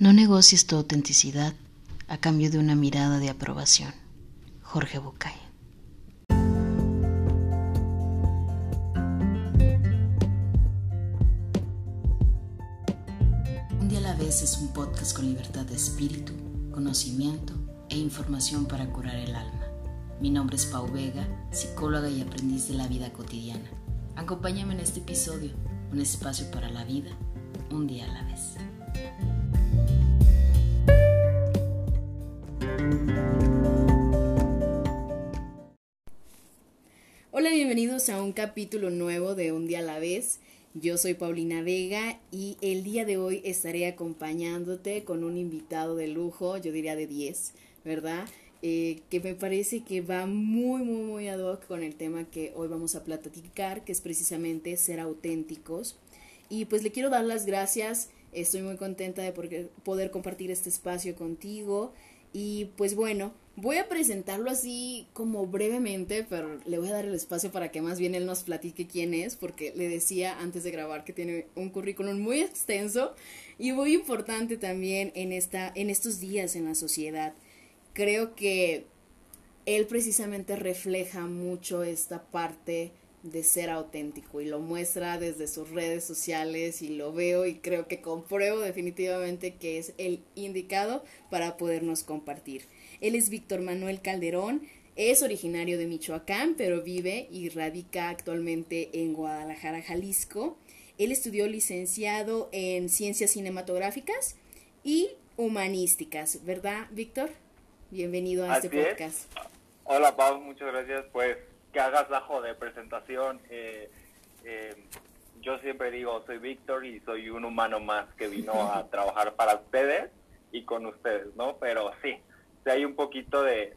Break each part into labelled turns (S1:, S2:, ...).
S1: No negocies tu autenticidad a cambio de una mirada de aprobación. Jorge Bucay. Un día a la vez es un podcast con libertad de espíritu, conocimiento e información para curar el alma. Mi nombre es Pau Vega, psicóloga y aprendiz de la vida cotidiana. Acompáñame en este episodio, un espacio para la vida, un día a la vez. Hola, bienvenidos a un capítulo nuevo de Un día a la vez. Yo soy Paulina Vega y el día de hoy estaré acompañándote con un invitado de lujo, yo diría de 10, ¿verdad? Eh, que me parece que va muy, muy, muy ad hoc con el tema que hoy vamos a platicar, que es precisamente ser auténticos. Y pues le quiero dar las gracias, estoy muy contenta de poder compartir este espacio contigo. Y pues bueno, voy a presentarlo así como brevemente, pero le voy a dar el espacio para que más bien él nos platique quién es, porque le decía antes de grabar que tiene un currículum muy extenso y muy importante también en, esta, en estos días en la sociedad. Creo que él precisamente refleja mucho esta parte de ser auténtico y lo muestra desde sus redes sociales y lo veo y creo que compruebo definitivamente que es el indicado para podernos compartir. Él es Víctor Manuel Calderón, es originario de Michoacán, pero vive y radica actualmente en Guadalajara, Jalisco. Él estudió licenciado en Ciencias Cinematográficas y Humanísticas, ¿verdad, Víctor? Bienvenido a este podcast.
S2: Hola, Pau, muchas gracias. Pues que hagas bajo de presentación. Eh, eh, yo siempre digo, soy Víctor y soy un humano más que vino a trabajar para ustedes y con ustedes, ¿no? Pero sí, hay un poquito de,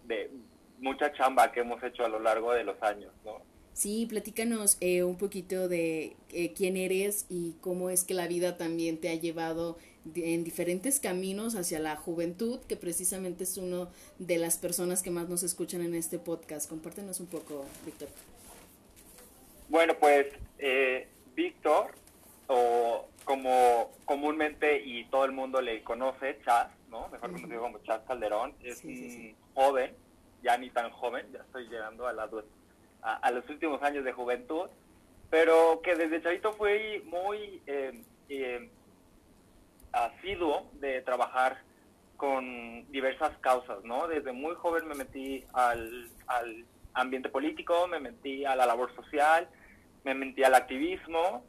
S2: mucha chamba que hemos hecho a lo largo de los años, ¿no?
S1: Sí, platícanos eh, un poquito de quién eres y cómo es que la vida también te ha llevado en diferentes caminos hacia la juventud, que precisamente es uno de las personas que más nos escuchan en este podcast. Compártenos un poco, Víctor.
S2: Bueno, pues eh, Víctor, o como comúnmente y todo el mundo le conoce, Chas, ¿no? Mejor conocido como Chas Calderón, es un joven, ya ni tan joven, ya estoy llegando a, la, a, los últimos años de juventud, pero que desde chavito fue muy... Eh, eh, asiduo de trabajar con diversas causas, ¿no? Desde muy joven me metí al, ambiente político, me metí a la labor social, me metí al activismo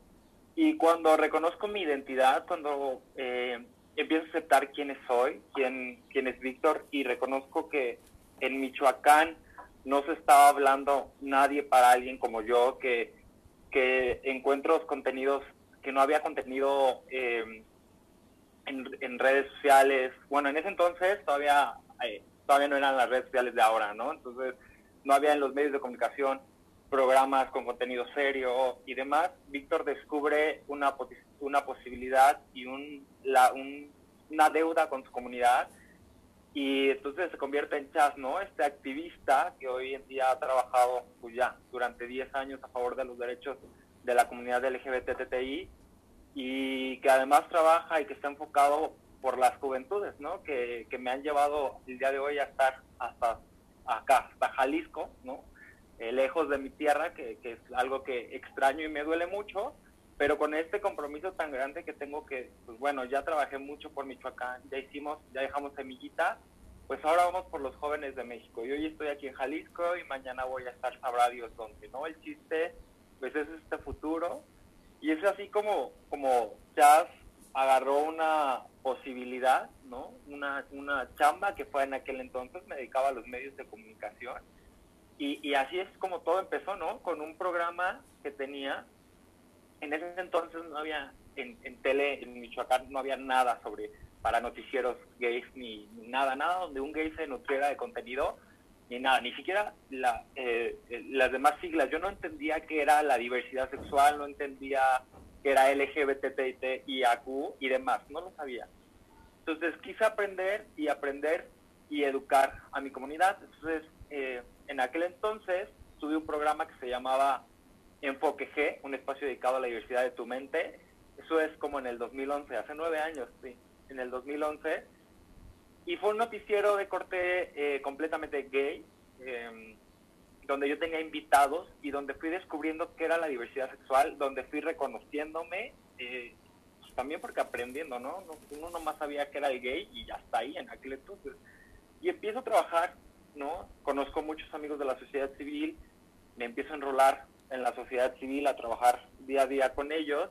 S2: y cuando reconozco mi identidad, cuando eh, empiezo a aceptar quién soy, quién, quién es Víctor y reconozco que en Michoacán no se estaba hablando nadie para alguien como yo, que, que encuentro contenidos, que no había contenido eh, en, redes sociales. Bueno, en ese entonces todavía, eh, todavía no eran las redes sociales de ahora, ¿no? Entonces no había en los medios de comunicación programas con contenido serio y demás. Víctor descubre una, una posibilidad y un, la, una deuda con su comunidad y entonces se convierte en Chas, ¿no? Este activista que hoy en día ha trabajado pues ya durante 10 años a favor de los derechos de la comunidad LGBTTI y que además trabaja y que está enfocado por las juventudes, ¿no? Que, me han llevado el día de hoy a estar hasta acá, hasta Jalisco, ¿no? Eh, lejos de mi tierra, que, es algo que extraño y me duele mucho, pero con este compromiso tan grande que tengo que, pues bueno, ya trabajé mucho por Michoacán, ya hicimos, ya dejamos semillita, pues ahora vamos por los jóvenes de México. Yo hoy estoy aquí en Jalisco y mañana voy a estar sabrá Dios dónde, ¿no? El chiste, pues es este futuro y es así como, como Chas agarró una posibilidad, ¿no? Una, una chamba que fue en aquel entonces, me dedicaba a los medios de comunicación. Y, y así es como todo empezó, ¿no? Con un programa que tenía, en ese entonces no había, en, en tele, en Michoacán, no había nada sobre, para noticieros gays, ni, ni nada, nada donde un gay se nutriera de contenido ni nada, ni siquiera la, eh, las demás siglas. Yo no entendía qué era la diversidad sexual, no entendía qué era LGBTIAQ y demás, no lo sabía. Entonces quise aprender y aprender y educar a mi comunidad. Entonces, eh, en aquel entonces tuve un programa que se llamaba Enfoque G, un espacio dedicado a la diversidad de tu mente. Eso es como en el 2011, hace nueve años, sí. en el 2011, y fue un noticiero de corte eh, completamente gay, em, donde yo tenía invitados y donde fui descubriendo qué era la diversidad sexual, donde fui reconociéndome, eh, pues también porque aprendiendo, ¿no? Uno nomás sabía que era el gay y ya está ahí en aquel entonces. Y empiezo a trabajar, ¿no? Conozco muchos amigos de la sociedad civil, me empiezo a enrolar en la sociedad civil, a trabajar día a día con ellos,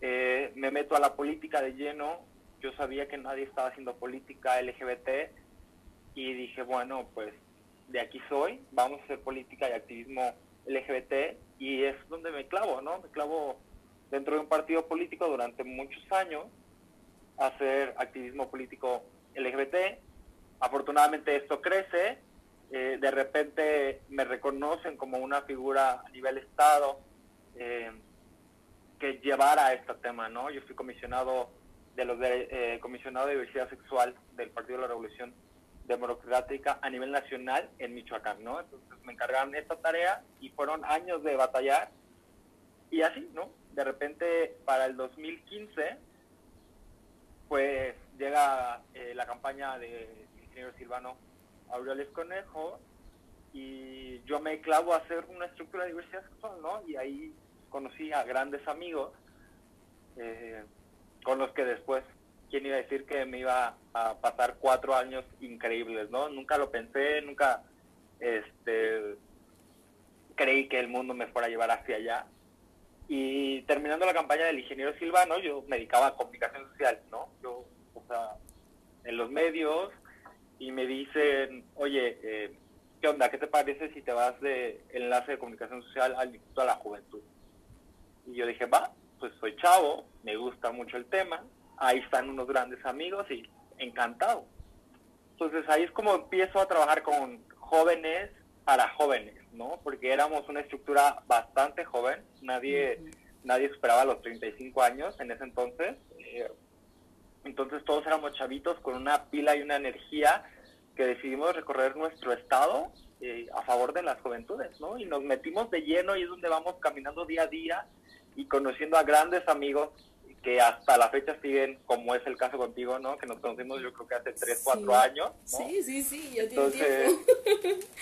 S2: eh, me meto a la política de lleno, yo sabía que nadie estaba haciendo política LGBT y dije, bueno, pues de aquí soy, vamos a hacer política y activismo LGBT y es donde me clavo, ¿no? Me clavo dentro de un partido político durante muchos años a hacer activismo político LGBT. Afortunadamente esto crece, eh, de repente me reconocen como una figura a nivel Estado eh, que llevara este tema, ¿no? Yo fui comisionado de los de, eh, comisionado de diversidad sexual del Partido de la Revolución Democrática a nivel nacional en Michoacán, ¿no? Entonces me encargaron esta tarea y fueron años de batallar y así, ¿no? De repente para el 2015 pues llega la campaña de ingeniero Silvano Aureoles Conejo, y yo me clavo a hacer una estructura de diversidad sexual, ¿no? Y ahí conocí a grandes amigos eh, con los que después, ¿quién iba a decir que me iba a pasar cuatro años increíbles, ¿no? Nunca lo pensé, nunca este, creí que el mundo me fuera a llevar hacia allá. Y terminando la campaña del ingeniero Silvano, yo me dedicaba a comunicación social, ¿no? Yo, o sea, en los medios, y me dicen, oye, eh, ¿qué onda? ¿Qué te parece si te vas de enlace de comunicación social al Instituto de la Juventud? Y yo dije, va, pues soy chavo, me gusta mucho el tema, ahí están unos grandes amigos y encantado. Entonces ahí es como empiezo a trabajar con jóvenes para jóvenes, ¿no? Porque éramos una estructura bastante joven, nadie, nadie esperaba los 35 años en ese entonces. Eh, entonces todos éramos chavitos con una pila y una energía que decidimos recorrer nuestro estado eh, a favor de las juventudes, ¿no? Y nos metimos de lleno y es donde vamos caminando día a día y conociendo a grandes amigos que hasta la fecha siguen, como es el caso contigo, ¿no? Que nos conocimos yo creo que hace 3, 4 años,
S1: ¿no? Sí, sí, sí, yo
S2: Entonces,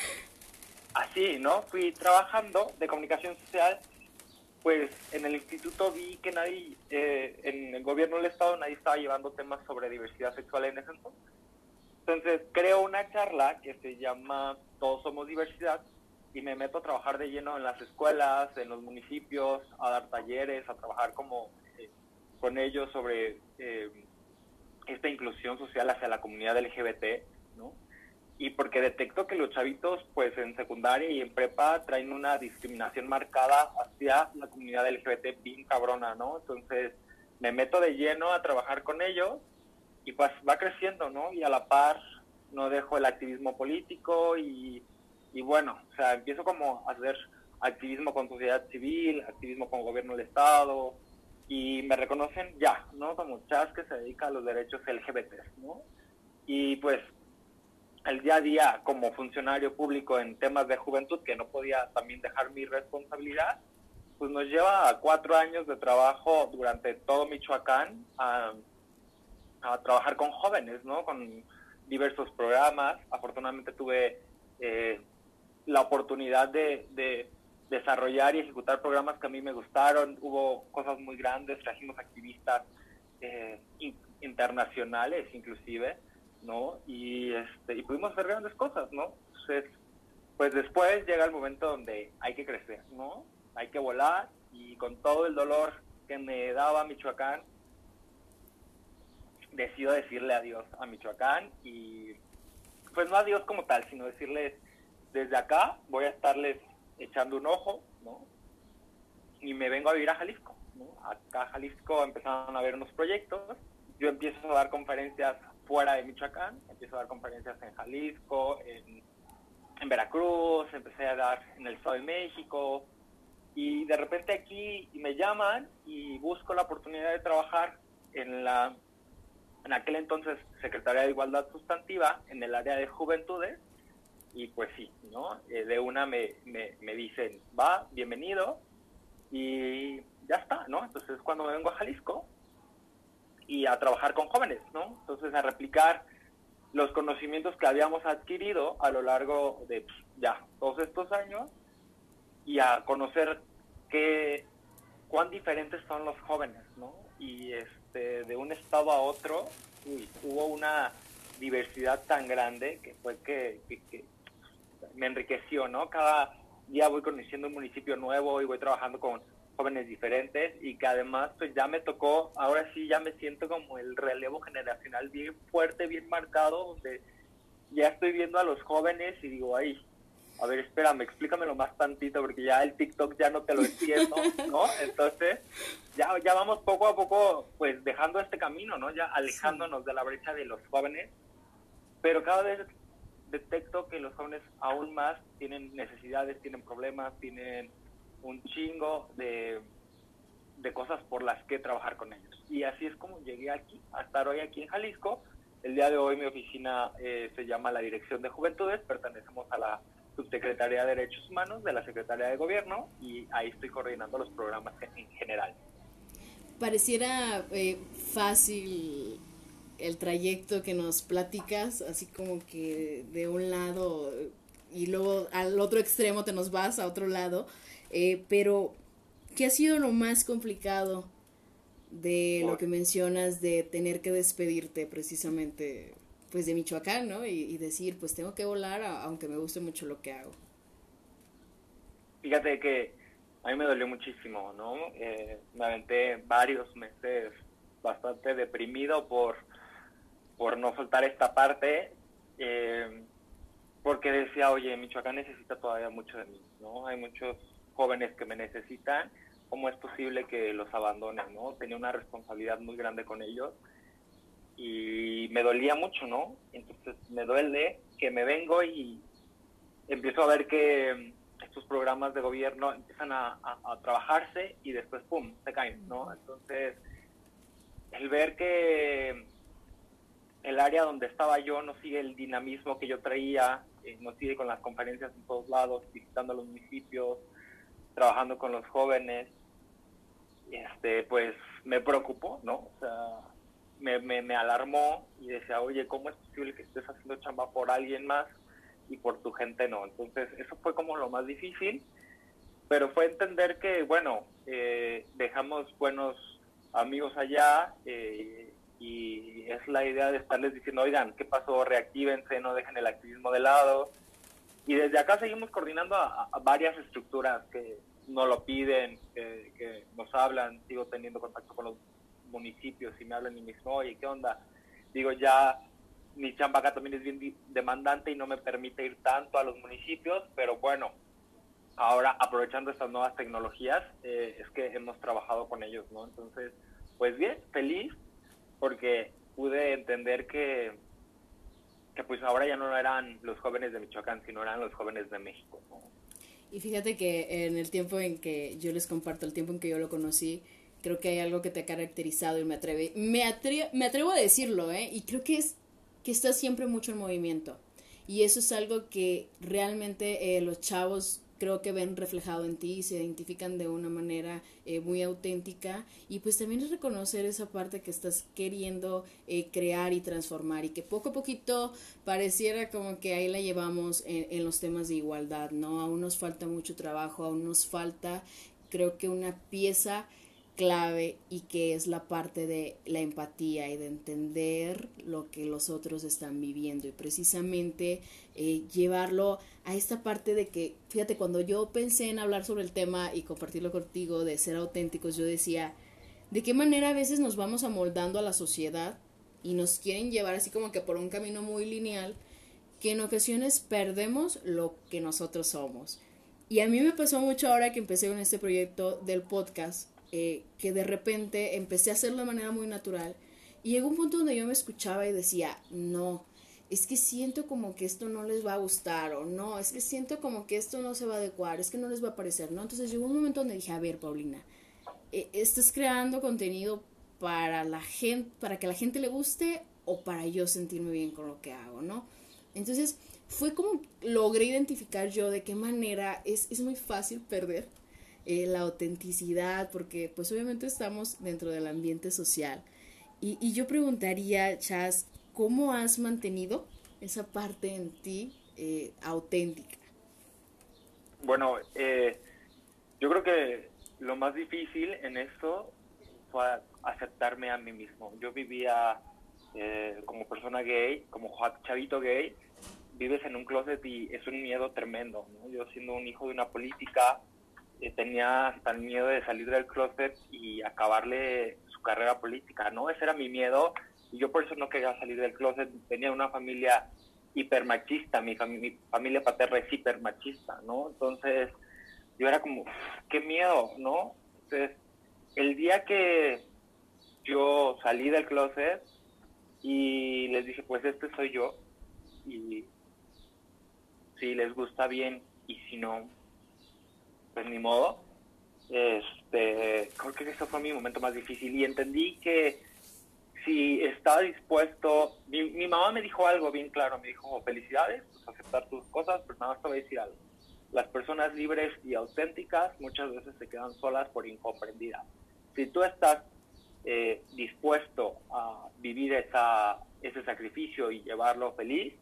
S2: así, ¿no? Fui trabajando de comunicación social pues en el instituto vi que nadie, eh, en el gobierno del Estado, nadie estaba llevando temas sobre diversidad sexual en ese entonces. Entonces creo una charla que se llama Todos somos diversidad y me meto a trabajar de lleno en las escuelas, en los municipios, a dar talleres, a trabajar como eh, con ellos sobre eh, esta inclusión social hacia la comunidad LGBT, ¿no? y porque detecto que los chavitos pues en secundaria y en prepa traen una discriminación marcada hacia la comunidad LGBT bien cabrona, ¿no? Entonces me meto de lleno a trabajar con ellos y pues va creciendo, ¿no? Y a la par no dejo el activismo político y, y bueno, o sea, empiezo como a hacer activismo con sociedad civil, activismo con gobierno del Estado y me reconocen ya, ¿no? Como Chas que se dedica a los derechos LGBT, ¿no? Y pues el día a día como funcionario público en temas de juventud, que no podía también dejar mi responsabilidad, pues nos lleva a cuatro años de trabajo durante todo Michoacán a, trabajar con jóvenes, ¿no? Con diversos programas. Afortunadamente tuve eh, la oportunidad de, desarrollar y ejecutar programas que a mí me gustaron. Hubo cosas muy grandes, trajimos activistas eh, internacionales inclusive. ¿no? Y, este, y pudimos hacer grandes cosas, ¿no? Entonces, pues después llega el momento donde hay que crecer, ¿no? Hay que volar y con todo el dolor que me daba Michoacán, decido decirle adiós a Michoacán y pues no adiós como tal, sino decirles desde acá voy a estarles echando un ojo, ¿no? Y me vengo a vivir a Jalisco, ¿no? Acá a Jalisco empezaron a ver unos proyectos, yo empiezo a dar conferencias fuera de Michoacán, empiezo a dar conferencias en Jalisco, en, Veracruz, empecé a dar en el Estado de México y de repente aquí me llaman y busco la oportunidad de trabajar en la en aquel entonces Secretaría de Igualdad Sustantiva en el área de juventudes y pues sí, ¿no? Eh, de una me, me, me dicen, va, bienvenido y ya está, ¿no? Entonces cuando me vengo a Jalisco y a trabajar con jóvenes, ¿no? Entonces a replicar los conocimientos que habíamos adquirido a lo largo de pues, ya todos estos años y a conocer qué cuán diferentes son los jóvenes, ¿no? Y este de un estado a otro hubo una diversidad tan grande que fue que, me enriqueció, ¿no? Cada día voy conociendo un municipio nuevo y voy trabajando con jóvenes diferentes y que además pues ya me tocó, ahora sí ya me siento como el relevo generacional bien fuerte, bien marcado, donde ya estoy viendo a los jóvenes y digo, ay, a ver, espérame, explícamelo más tantito porque ya el TikTok ya no te lo entiendo, ¿no? Entonces, ya, ya vamos poco a poco pues dejando este camino, ¿no? Ya alejándonos de la brecha de los jóvenes, pero cada vez detecto que los jóvenes aún más tienen necesidades, tienen problemas, tienen un chingo de, de cosas por las que trabajar con ellos. Y así es como llegué aquí, a estar hoy aquí en Jalisco. El día de hoy mi oficina eh, se llama la Dirección de Juventudes, pertenecemos a la Subsecretaría de Derechos Humanos de la Secretaría de Gobierno y ahí estoy coordinando los programas en general.
S1: Pareciera eh, fácil el trayecto que nos platicas, así como que de un lado y luego al otro extremo te nos vas a otro lado, eh, pero, ¿qué ha sido lo más complicado de lo que mencionas de tener que despedirte precisamente pues de Michoacán, ¿no? Y, decir, pues tengo que volar aunque me guste mucho lo que hago.
S2: Fíjate que a mí me dolió muchísimo, ¿no? Eh, me aventé varios meses bastante deprimido por, por no soltar esta parte, eh, porque decía, oye, Michoacán necesita todavía mucho de mí, ¿no? Hay muchos jóvenes que me necesitan, ¿cómo es posible que los abandonen, no? Tenía una responsabilidad muy grande con ellos y me dolía mucho, ¿no? Entonces me duele que me vengo y empiezo a ver que estos programas de gobierno empiezan a, trabajarse y después, ¡pum!, se caen, ¿no? Entonces, el ver que el área donde estaba yo no sigue el dinamismo que yo traía, eh, no sigue con las conferencias en todos lados, visitando los municipios, trabajando con los jóvenes, este, pues me preocupó, ¿no? O sea, me, me, alarmó y decía, oye, ¿cómo es posible que estés haciendo chamba por alguien más y por tu gente no? Entonces, eso fue como lo más difícil, pero fue entender que, bueno, eh, dejamos buenos amigos allá eh, y es la idea de estarles diciendo, oigan, ¿qué pasó? Reactívense, no dejen el activismo de lado, y desde acá seguimos coordinando a, varias estructuras que nos lo piden, que, nos hablan, sigo teniendo contacto con los municipios y me hablan y me dicen, oye, ¿qué onda? Digo, ya mi chamba acá también es bien demandante y no me permite ir tanto a los municipios, pero bueno, ahora aprovechando estas nuevas tecnologías, eh, es que hemos trabajado con ellos, ¿no? Entonces, pues bien, feliz, porque pude entender que que pues ahora ya no eran los jóvenes de Michoacán, sino eran los jóvenes de México.
S1: Y fíjate que en el tiempo en que yo les comparto, el tiempo en que yo lo conocí, creo que hay algo que te ha caracterizado y me atreve, me, me atrevo a decirlo, ¿eh? Y creo que es que estás siempre mucho en movimiento. Y eso es algo que realmente eh, los chavos creo que ven reflejado en ti y se identifican de una manera eh, muy auténtica y pues también es reconocer esa parte que estás queriendo eh, crear y transformar y que poco a poquito pareciera como que ahí la llevamos en, en los temas de igualdad, ¿no? Aún nos falta mucho trabajo, aún nos falta creo que una pieza clave y que es la parte de la empatía y de entender lo que los otros están viviendo y precisamente eh, llevarlo a esta parte de que, fíjate, cuando yo pensé en hablar sobre el tema y compartirlo contigo, de ser auténticos, yo decía, ¿de qué manera a veces nos vamos amoldando a la sociedad y nos quieren llevar así como que por un camino muy lineal que en ocasiones perdemos lo que nosotros somos? Y a mí me pasó mucho ahora que empecé con este proyecto del podcast eh, que de repente empecé a hacerlo de manera muy natural y llegó un punto donde yo me escuchaba y decía, no, es que siento como que esto no les va a gustar o no, es que siento como que esto no se va a adecuar, es que no les va a parecer, ¿no? Entonces llegó un momento donde dije, a ver, Paulina, eh, ¿estás creando contenido para la gente, para que la gente le guste o para yo sentirme bien con lo que hago, ¿no? Entonces fue como logré identificar yo de qué manera es, es muy fácil perder eh, la autenticidad, porque pues obviamente estamos dentro del ambiente social Y, y yo preguntaría, Chas, ¿cómo has mantenido esa parte en ti eh, auténtica?
S2: Bueno, eh, yo creo que lo más difícil en esto fue aceptarme a mí mismo. Yo vivía eh, como persona gay, como chavito gay, vives en un closet y es un miedo tremendo. Yo siendo un hijo de una política, eh, tenía hasta miedo de salir del closet y acabarle su carrera política, ¿no? Ese era mi miedo y yo por eso no quería salir del closet. Tenía una familia hipermachista, mi, mi familia paterna es hipermachista, ¿no? Entonces yo era como, qué miedo, ¿no? Entonces, el día que yo salí del closet y les dije, pues este soy yo, y si les gusta bien y si no, pues ni modo. Este, creo que ese fue mi momento más difícil y entendí que si estaba dispuesto, mi, mamá me dijo algo bien claro, me dijo, felicidades, pues aceptar tus cosas, pero nada más te voy a decir algo. Las personas libres y auténticas muchas veces se quedan solas por incomprendidas. Si tú estás eh, dispuesto a vivir esa, ese sacrificio y llevarlo feliz,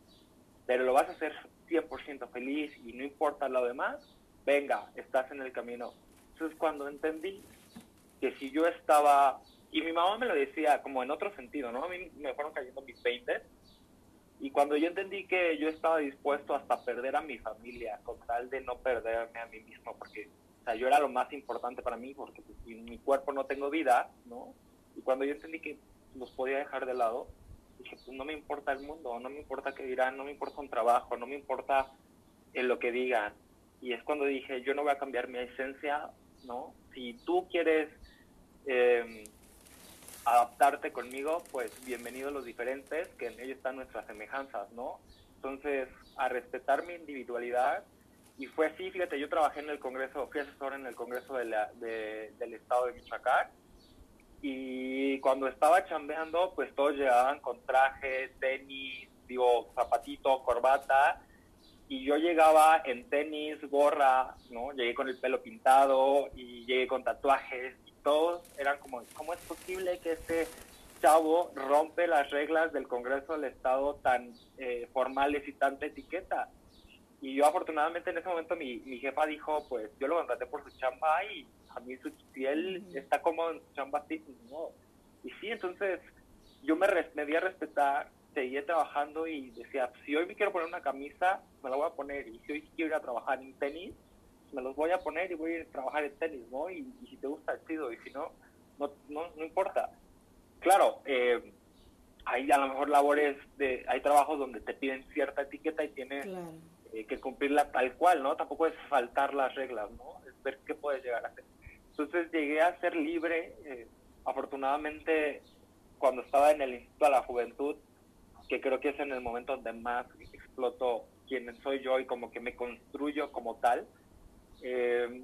S2: pero lo vas a hacer 100% feliz y no importa lo demás, venga, estás en el camino. Entonces cuando entendí que si yo estaba, y mi mamá me lo decía como en otro sentido, ¿no? A mí me fueron cayendo mis 20 y cuando yo entendí que yo estaba dispuesto hasta perder a mi familia con tal de no perderme a mí mismo, porque o sea, yo era lo más importante para mí, porque pues, sin mi cuerpo no tengo vida, ¿no? Y cuando yo entendí que los podía dejar de lado, dije, pues no me importa el mundo, no me importa qué dirán, no me importa un trabajo, no me importa en lo que digan. Y es cuando dije, yo no voy a cambiar mi esencia, ¿no? Si tú quieres em, adaptarte conmigo, pues bienvenidos los diferentes, que en ellos están nuestras semejanzas, ¿no? Entonces, a respetar mi individualidad, y fue así, fíjate, yo trabajé en el Congreso, fui asesor en el Congreso de la, del Estado de Michoacán, y cuando estaba chambeando, pues todos llegaban con traje, tenis, digo, zapatito, corbata. Y yo llegaba en tenis, gorra, ¿no? Llegué con el pelo pintado y llegué con tatuajes. Y todos eran como, ¿cómo es posible que este chavo rompe las reglas del Congreso del Estado tan eh, formales y tanta etiqueta? Y yo afortunadamente en ese momento mi, mi jefa dijo, pues yo lo contraté por su chamba y a mí su, si él está cómodo en su chamba así, pues no. Y sí, entonces yo me, me di a respetar, seguía trabajando y decía, si hoy me quiero poner una camisa, me la voy a poner. Y si hoy quiero ir a trabajar en tenis, me los voy a poner y voy a ir a trabajar en tenis, ¿no? Y, si te gusta, chido. Y si no, no, no, no importa. Claro, eh, hay a lo mejor labores, de hay trabajos donde te piden cierta etiqueta y tienes eh, que cumplirla tal cual, ¿no? Tampoco es faltar las reglas, ¿no? Es ver qué puedes llegar a hacer. Entonces llegué a ser libre, eh, afortunadamente cuando estaba en el Instituto de la Juventud, que creo que es en el momento donde más exploto quién soy yo y como que me construyo como tal, eh,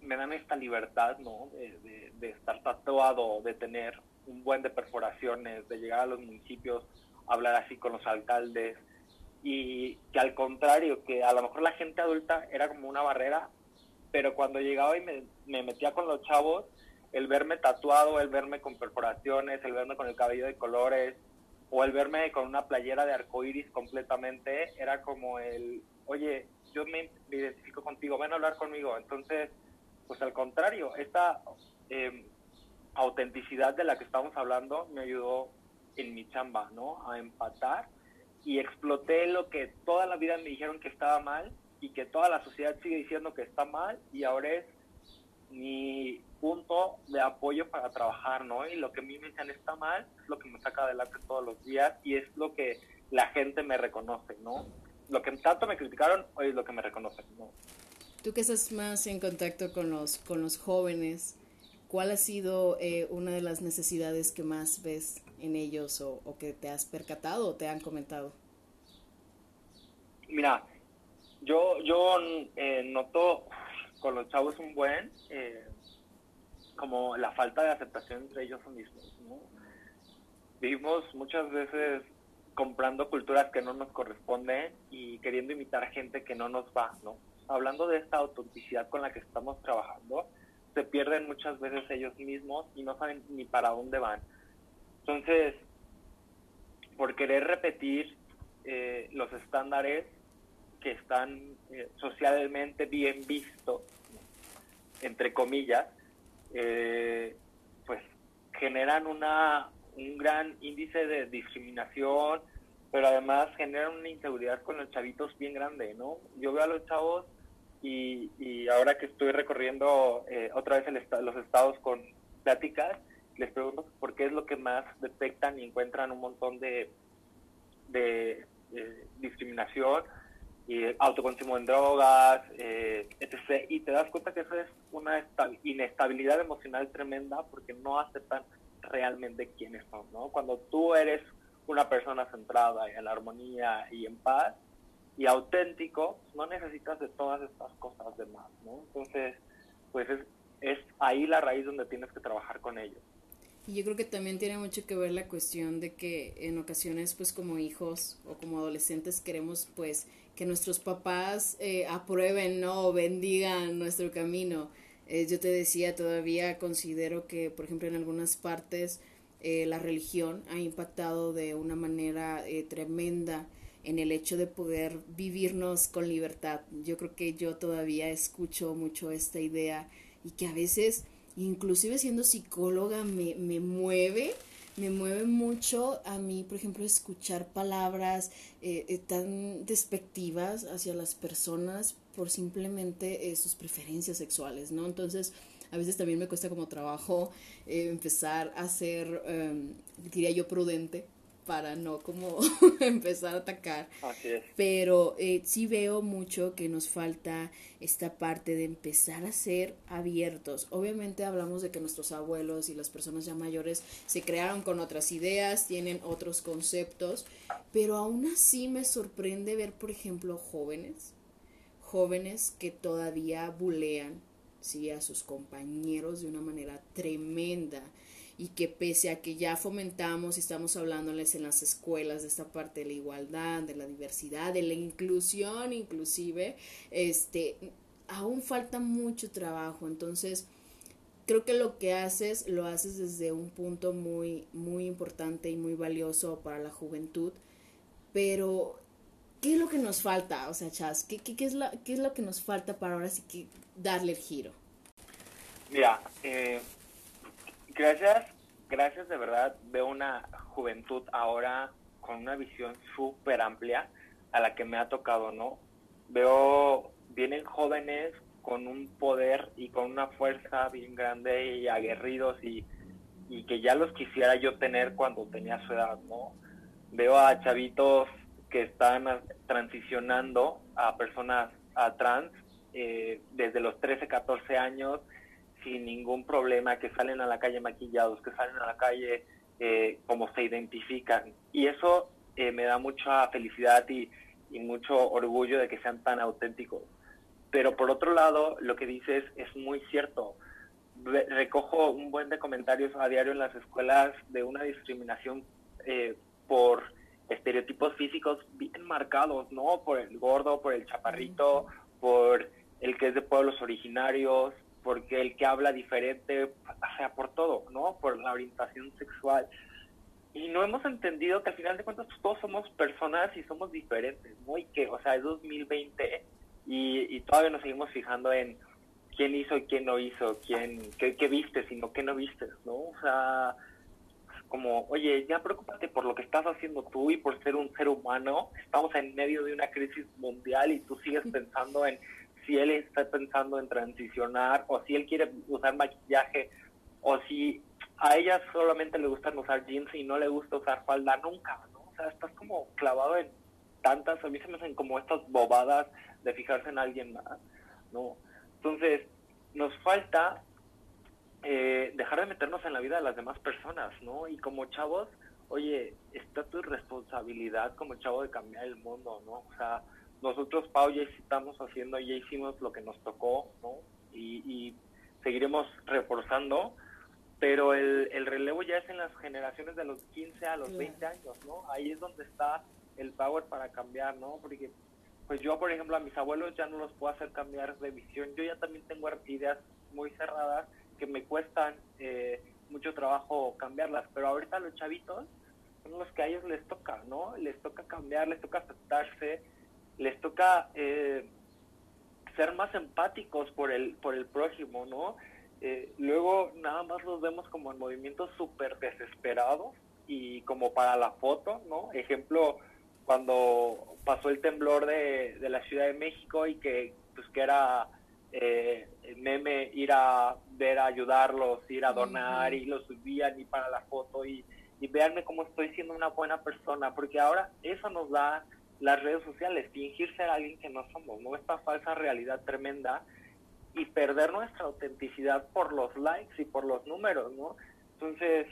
S2: me dan esta libertad, ¿no? De, de, estar tatuado, de tener un buen de perforaciones, de llegar a los municipios, hablar así con los alcaldes, y que al contrario, que a lo mejor la gente adulta era como una barrera, pero cuando llegaba y me, me, metía con los chavos, el verme tatuado, el verme con perforaciones, el verme con el cabello de colores, o el verme con una playera de arcoíris completamente, era como el, oye, yo me, identifico contigo, ven a hablar conmigo. Entonces, pues al contrario, esta em, autenticidad de la que estamos hablando me ayudó en mi chamba, ¿no? A empatar y exploté lo que toda la vida me dijeron que estaba mal y que toda la sociedad sigue diciendo que está mal y ahora es mi punto de apoyo para trabajar, ¿no? Y lo que a mí me dicen está mal es lo que me saca adelante todos los días y es lo que la gente me reconoce, ¿no? Lo que tanto me criticaron hoy es lo que me reconocen, ¿no?
S1: Tú que estás más en contacto con los, con los jóvenes, ¿cuál ha sido eh, una de las necesidades que más ves en ellos o, o que te has percatado o te han comentado?
S2: Mira, yo, yo eh, noto con los chavos un buen, eh, como la falta de aceptación entre ellos mismos. ¿no? Vivimos muchas veces comprando culturas que no nos corresponden y queriendo imitar gente que no nos va, ¿no? Hablando de esta autenticidad con la que estamos trabajando, se pierden muchas veces ellos mismos y no saben ni para dónde van. Entonces, por querer repetir eh, los estándares que están eh, socialmente bien vistos, entre comillas, eh, pues generan una, un gran índice de discriminación, pero además generan una inseguridad con los chavitos bien grande, ¿no? Yo veo a los chavos y, y ahora que estoy recorriendo otra vez el los estados con pláticas, les pregunto por qué es lo que más detectan y encuentran un montón de, de, discriminación y autoconsumo en drogas, eh, etc. Y te das cuenta que eso es una inestabilidad emocional tremenda porque no aceptan realmente quiénes son, ¿no? Cuando tú eres una persona centrada en la armonía y en paz y auténtico, no necesitas de todas estas cosas demás, ¿no? Entonces, pues es, es ahí la raíz donde tienes que trabajar con ellos.
S1: Y yo creo que también tiene mucho que ver la cuestión de que en ocasiones pues como hijos o como adolescentes queremos pues que nuestros papás eh, aprueben, ¿no? O bendigan nuestro camino. Eh, yo te decía, todavía considero que, por ejemplo, en algunas partes eh, la religión ha impactado de una manera tremenda en el hecho de poder vivirnos con libertad. Yo creo que yo todavía escucho mucho esta idea y que a veces inclusive siendo psicóloga me, me mueve, me mueve mucho a mí, por ejemplo, escuchar palabras eh, eh, tan despectivas hacia las personas por simplemente eh, sus preferencias sexuales, ¿no? Entonces, a veces también me cuesta como trabajo empezar a ser, em, diría yo, prudente para no como empezar a atacar. Pero eh, sí veo mucho que nos falta esta parte de empezar a ser abiertos. Obviamente hablamos de que nuestros abuelos y las personas ya mayores se crearon con otras ideas, tienen otros conceptos, pero aún así me sorprende ver, por ejemplo, jóvenes, jóvenes que todavía bulean ¿sí? a sus compañeros de una manera tremenda y que pese a que ya fomentamos y estamos hablándoles en las escuelas de esta parte de la igualdad, de la diversidad, de la inclusión inclusive, este, aún falta mucho trabajo. Entonces, creo que lo que haces lo haces desde un punto muy, muy importante y muy valioso para la juventud, pero ¿qué es lo que nos falta? O sea, Chas, ¿qué, qué, es, la, qué es lo que nos falta para ahora sí que darle el giro?
S2: Mira, eh, Gracias, gracias de verdad. Veo una juventud ahora con una visión súper amplia a la que me ha tocado, ¿no? Veo, vienen jóvenes con un poder y con una fuerza bien grande y aguerridos y, y que ya los quisiera yo tener cuando tenía su edad, ¿no? Veo a chavitos que están transicionando a personas a trans eh, desde los 13, 14 años sin ningún problema, que salen a la calle maquillados, que salen a la calle eh, como se identifican. Y eso eh, me da mucha felicidad y, mucho orgullo de que sean tan auténticos. Pero por otro lado, lo que dices es muy cierto. Recojo un buen de comentarios a diario en las escuelas de una discriminación eh, por estereotipos físicos bien marcados, ¿no? Por el gordo, por el chaparrito, por el que es de pueblos originarios, porque el que habla diferente, o sea, por todo, ¿no? Por la orientación sexual. Y no hemos entendido que al final de cuentas todos somos personas y somos diferentes, ¿no? Y que, o sea, es 2020 y, y todavía nos seguimos fijando en quién hizo y quién no hizo, quién, qué, qué vistes y no qué no vistes, ¿no? O sea, como, oye, ya preocúpate por lo que estás haciendo tú y por ser un ser humano. Estamos en medio de una crisis mundial y tú sigues pensando en si él está pensando en transicionar o si él quiere usar maquillaje o si a ella solamente le gustan usar jeans y no le gusta usar falda nunca, ¿no? O sea, estás como clavado en tantas, a mí se me hacen como estas bobadas de fijarse en alguien más, ¿no? Entonces, nos falta eh, dejar de meternos en la vida de las demás personas, ¿no? Y como chavos, oye, está tu responsabilidad como chavo de cambiar el mundo, ¿no? O sea, nosotros, Pau, ya estamos haciendo, ya hicimos lo que nos tocó, ¿no? Y, seguiremos reforzando, pero el, el, relevo ya es en las generaciones de los 15 a los 20 años, ¿no? Ahí es donde está el power para cambiar, ¿no? Porque, pues yo, por ejemplo, a mis abuelos ya no los puedo hacer cambiar de visión. Yo ya también tengo ideas muy cerradas que me cuestan eh, mucho trabajo cambiarlas, pero ahorita los chavitos son los que a ellos les toca, ¿no? Les toca cambiar, les toca aceptarse, les toca eh, ser más empáticos por el, por el prójimo, ¿no? Eh, luego nada más los vemos como en movimientos súper desesperados y como para la foto, ¿no? Ejemplo, cuando pasó el temblor de, de la Ciudad de México y que pues que era eh, meme ir a ver a ayudarlos, ir a donar y los subían y para la foto y, y véanme cómo estoy siendo una buena persona, porque ahora eso nos da las redes sociales, fingir ser alguien que no somos, ¿no? Esta falsa realidad tremenda y perder nuestra autenticidad por los likes y por los números, ¿no? Entonces,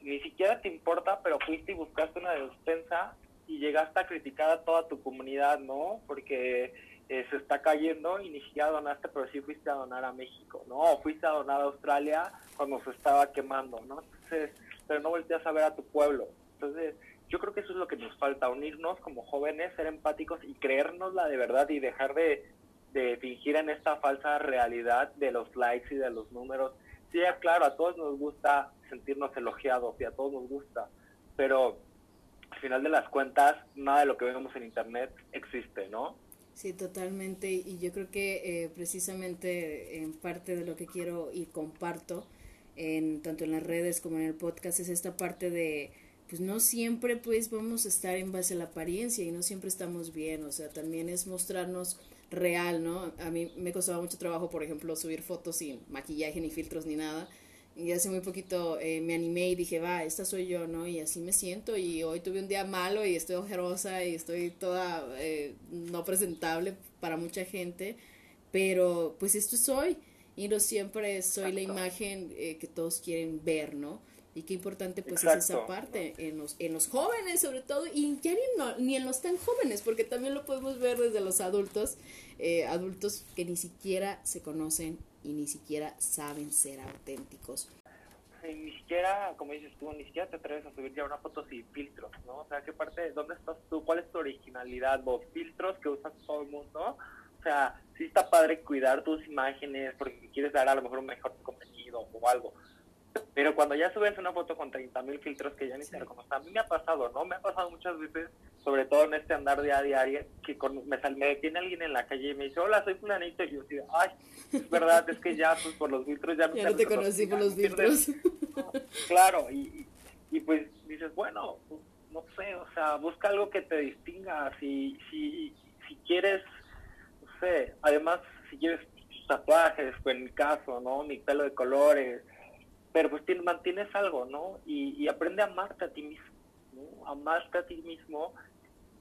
S2: ni siquiera te importa, pero fuiste y buscaste una despensa y llegaste a criticar a toda tu comunidad, ¿no? Porque eh, se está cayendo y ni siquiera donaste, pero sí fuiste a donar a México, ¿no? O fuiste a donar a Australia cuando se estaba quemando, ¿no? Entonces, pero no volteas a ver a tu pueblo. Entonces, yo creo que eso es lo que nos falta, unirnos como jóvenes, ser empáticos y creernos la de verdad y dejar de, de fingir en esta falsa realidad de los likes y de los números. Sí, claro, a todos nos gusta sentirnos elogiados y a todos nos gusta, pero al final de las cuentas, nada de lo que vemos en Internet existe, ¿no?
S1: Sí, totalmente. Y yo creo que eh, precisamente en parte de lo que quiero y comparto, en, tanto en las redes como en el podcast, es esta parte de pues no siempre pues vamos a estar en base a la apariencia y no siempre estamos bien, o sea, también es mostrarnos real, ¿no? A mí me costaba mucho trabajo, por ejemplo, subir fotos sin maquillaje ni filtros ni nada. Y hace muy poquito eh, me animé y dije, va, esta soy yo, ¿no? Y así me siento. Y hoy tuve un día malo y estoy ojerosa y estoy toda eh, no presentable para mucha gente. Pero pues esto soy. Y no siempre soy la imagen eh, que todos quieren ver, ¿no? Y qué importante pues es esa parte en los, en los jóvenes sobre todo y ya ni, ni en los tan jóvenes porque también lo podemos ver desde los adultos, eh, adultos que ni siquiera se conocen y ni siquiera saben ser auténticos.
S2: ni siquiera, como dices tú, ni siquiera te atreves a subir ya una foto sin filtros, ¿no? O sea, ¿qué parte, dónde estás tú? ¿Cuál es tu originalidad? ¿Los filtros que usas todo el mundo? O sea, sí está padre cuidar tus imágenes porque quieres dar a lo mejor un mejor contenido o algo, pero cuando ya subes una foto con 30 mil filtros que ya ni se reconocen, a mí me ha pasado, ¿no? Me ha pasado muchas veces, sobre todo en este andar día a día, que con, me, me detiene alguien en la calle y me dice, hola, soy fulanito, y yo digo, ay, es verdad, es que ya pues por los filtros ya,
S1: ya no te conocí por los filtros.
S2: claro, y, y pues dices, bueno, pues, no sé, o sea, busca algo que te distinga, si, si, si quieres, no sé, además, si quieres tatuajes, pues en mi caso, ¿no? Mi pelo de colores, pero pues mantienes algo, ¿no? Y, aprende a amarte a ti mismo, ¿no? Amarte a ti mismo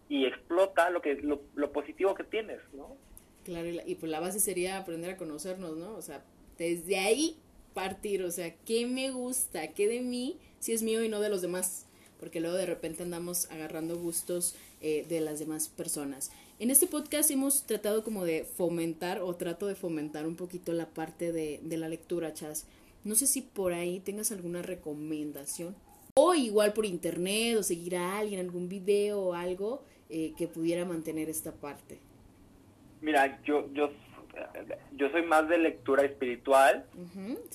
S2: y explota lo que lo, lo positivo que tienes, ¿no?
S1: Claro, y, pues la base sería aprender a conocernos, ¿no? O sea, desde ahí partir, o sea, ¿qué me gusta? ¿Qué de mí si es mío y no de los demás? Porque luego de repente andamos agarrando gustos eh, de las demás personas. En este podcast hemos tratado como de fomentar o trato de fomentar un poquito la parte de, de la lectura, Chas. No sé si por ahí tengas alguna recomendación. O igual por internet o seguir a alguien, algún video o algo eh, que pudiera mantener esta parte.
S2: Mira, yo, yo, yo soy más de lectura espiritual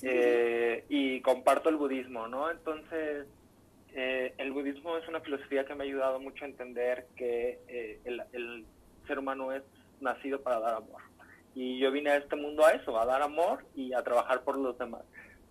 S2: eh, y comparto el budismo, ¿no? Entonces, eh, el budismo es una filosofía que me ha ayudado mucho a entender que el, el ser humano es nacido para dar amor. Y yo vine a este mundo a eso, a dar amor y a trabajar por los demás.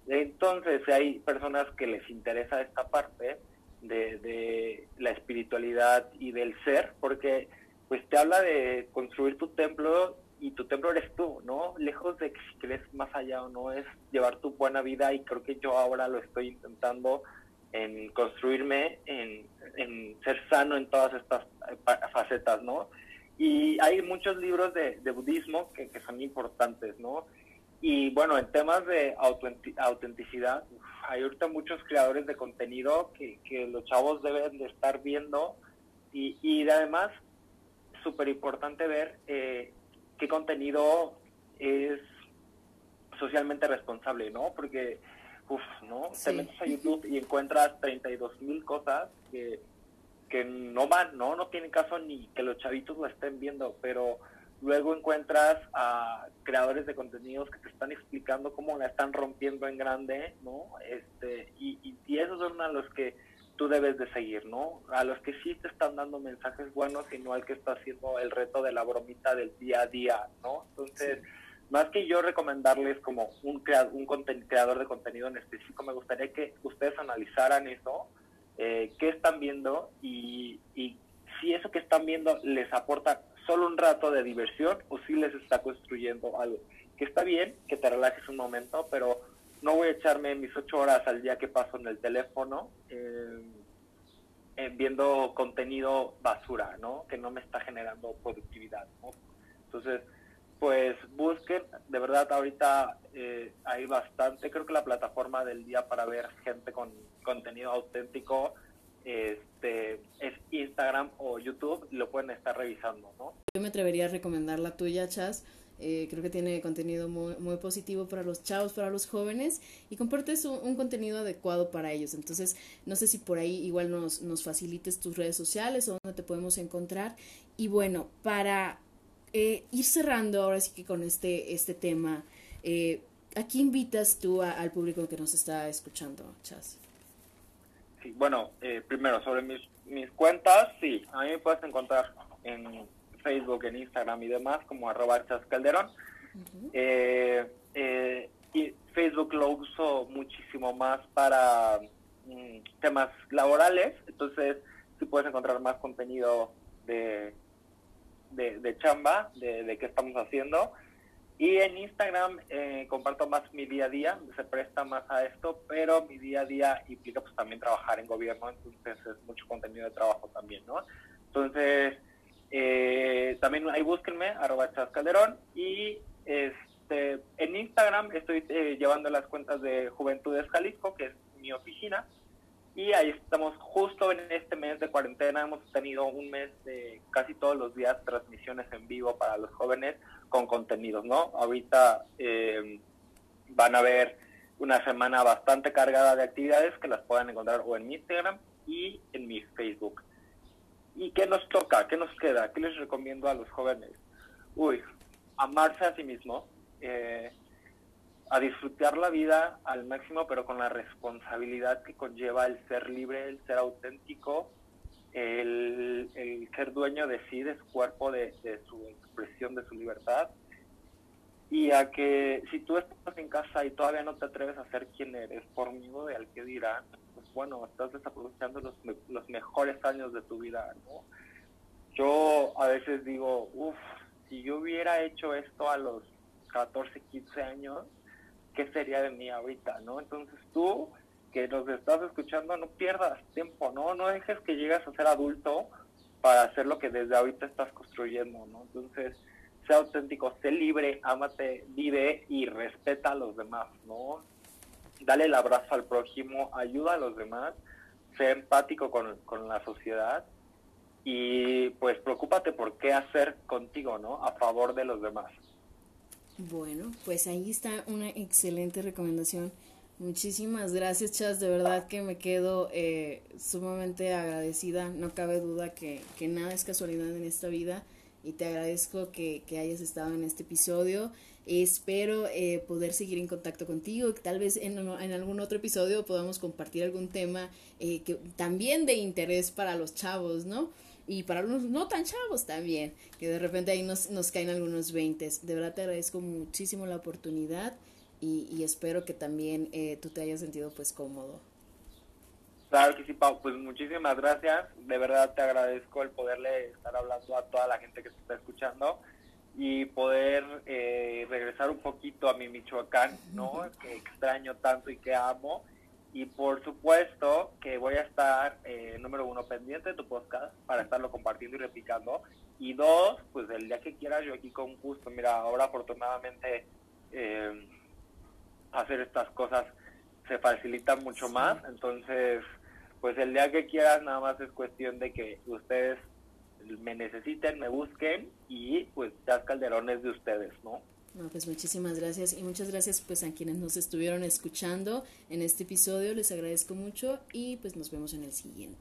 S2: Entonces hay personas que les interesa esta parte de, la espiritualidad y del ser, porque pues te habla de construir tu templo y tu templo eres tú, ¿no? Lejos de que si crees más allá o no, es llevar tu buena vida y creo que yo ahora lo estoy intentando en construirme, en, ser sano en todas estas eh, facetas, ¿no? Y hay muchos libros de, budismo que, que son importantes, ¿no? Y bueno, en temas de autenticidad, hay ahorita muchos creadores de contenido que, los chavos deben de estar viendo y, y además, súper importante ver eh, qué contenido es socialmente responsable, ¿no? Porque, uff, ¿no? Te metes a YouTube y encuentras 32 mil cosas que, que no van, ¿no? No tienen caso ni que los chavitos lo estén viendo, pero luego encuentras a creadores de contenidos que te están explicando cómo la están rompiendo en grande, ¿no? Este, y, y, esos son a los que tú debes de seguir, ¿no? A los que sí te están dando mensajes buenos y no al que está haciendo el reto de la bromita del día a día, ¿no? Entonces, más que yo recomendarles como un, un creador de contenido en específico, me gustaría que ustedes analizaran eso, eh, qué están viendo y, y si eso que están viendo les aporta solo un rato de diversión o si les está construyendo algo. Que está bien, que te relajes un momento, pero no voy a echarme mis ocho horas al día que paso en el teléfono eh, viendo contenido basura, ¿no? Que no me está generando productividad. Entonces, pues busquen, de verdad ahorita eh, hay bastante, creo que la plataforma del día para ver gente con contenido auténtico este, es Instagram o YouTube lo pueden estar revisando, ¿no?
S1: Yo me atrevería a recomendar la tuya, Chas. Eh, creo que tiene contenido muy, muy positivo para los chavos, para los jóvenes y compartes un, un, contenido adecuado para ellos. Entonces, no sé si por ahí igual nos, nos facilites tus redes sociales o dónde te podemos encontrar. Y bueno, para eh, ir cerrando ahora sí que con este, este tema, eh, ¿a qué invitas tú al público que nos está escuchando, Chas?
S2: Bueno, eh, primero, sobre mis, mis cuentas, sí, a mí me puedes encontrar en Facebook, en Instagram y demás como arroba chascalderón. Eh, eh, y Facebook lo uso muchísimo más para mm, temas laborales, entonces sí puedes encontrar más contenido de, de, chamba, de, de qué estamos haciendo. Y en Instagram eh, comparto más mi día a día, se presta más a esto, pero mi día a día implica pues también trabajar en gobierno, entonces es mucho contenido de trabajo también, ¿no? Entonces, eh, también ahí búsquenme, arroba chascalderón, y este, en Instagram estoy eh, llevando las cuentas de Juventudes Jalisco, que es mi oficina, y ahí estamos justo en este mes de cuarentena, hemos tenido un mes de casi todos los días transmisiones en vivo para los jóvenes con contenidos, ¿no? Ahorita eh, van a ver una semana bastante cargada de actividades que las pueden encontrar o en mi Instagram y en mi Facebook. ¿Y qué nos toca? ¿Qué nos queda? ¿Qué les recomiendo a los jóvenes? Uy, amarse a sí mismo, eh, a disfrutar la vida al máximo, pero con la responsabilidad que conlleva el ser libre, el ser auténtico, el, ser dueño de sí, de su cuerpo, de, su expresión, de su libertad. Y a que si tú estás en casa y todavía no te atreves a ser quien eres por miedo de al que dirán, pues bueno, estás desaprovechando los, los mejores años de tu vida, ¿no? Yo a veces digo, uff, si yo hubiera hecho esto a los 14, 15 años, qué sería de mí ahorita, ¿no? Entonces tú que nos estás escuchando, no pierdas tiempo, ¿no? No dejes que llegues a ser adulto para hacer lo que desde ahorita estás construyendo, ¿no? Entonces, sea auténtico, sé libre, ámate, vive y respeta a los demás, ¿no? Dale el abrazo al prójimo, ayuda a los demás, sé empático con, con la sociedad y pues preocúpate por qué hacer contigo, ¿no? A favor de los demás.
S1: Bueno, pues ahí está una excelente recomendación. Muchísimas gracias, Chas. De verdad que me quedo eh, sumamente agradecida. No cabe duda que, que, nada es casualidad en esta vida. Y te agradezco que, que hayas estado en este episodio. Espero eh, poder seguir en contacto contigo. Tal vez en, en algún otro episodio podamos compartir algún tema eh, que también de interés para los chavos, ¿no? Y para los no tan chavos también, que de repente ahí nos, nos caen algunos veintes. De verdad te agradezco muchísimo la oportunidad y, y espero que también eh, tú te hayas sentido pues cómodo.
S2: Claro que sí, Pau, pues muchísimas gracias. De verdad te agradezco el poderle estar hablando a toda la gente que te está escuchando y poder eh, regresar un poquito a mi Michoacán, ¿no? Que extraño tanto y que amo y por supuesto que voy a estar, eh, número uno, pendiente de tu podcast para estarlo compartiendo y replicando. Y dos, pues el día que quieras, yo aquí con gusto. Mira, ahora afortunadamente eh, hacer estas cosas se facilita mucho más. Entonces, pues el día que quieras, nada más es cuestión de que ustedes me necesiten, me busquen y pues ya Calderón es de ustedes, ¿no?
S1: No, pues muchísimas gracias y muchas gracias pues a quienes nos estuvieron escuchando en este episodio, les agradezco mucho y pues nos vemos en el siguiente.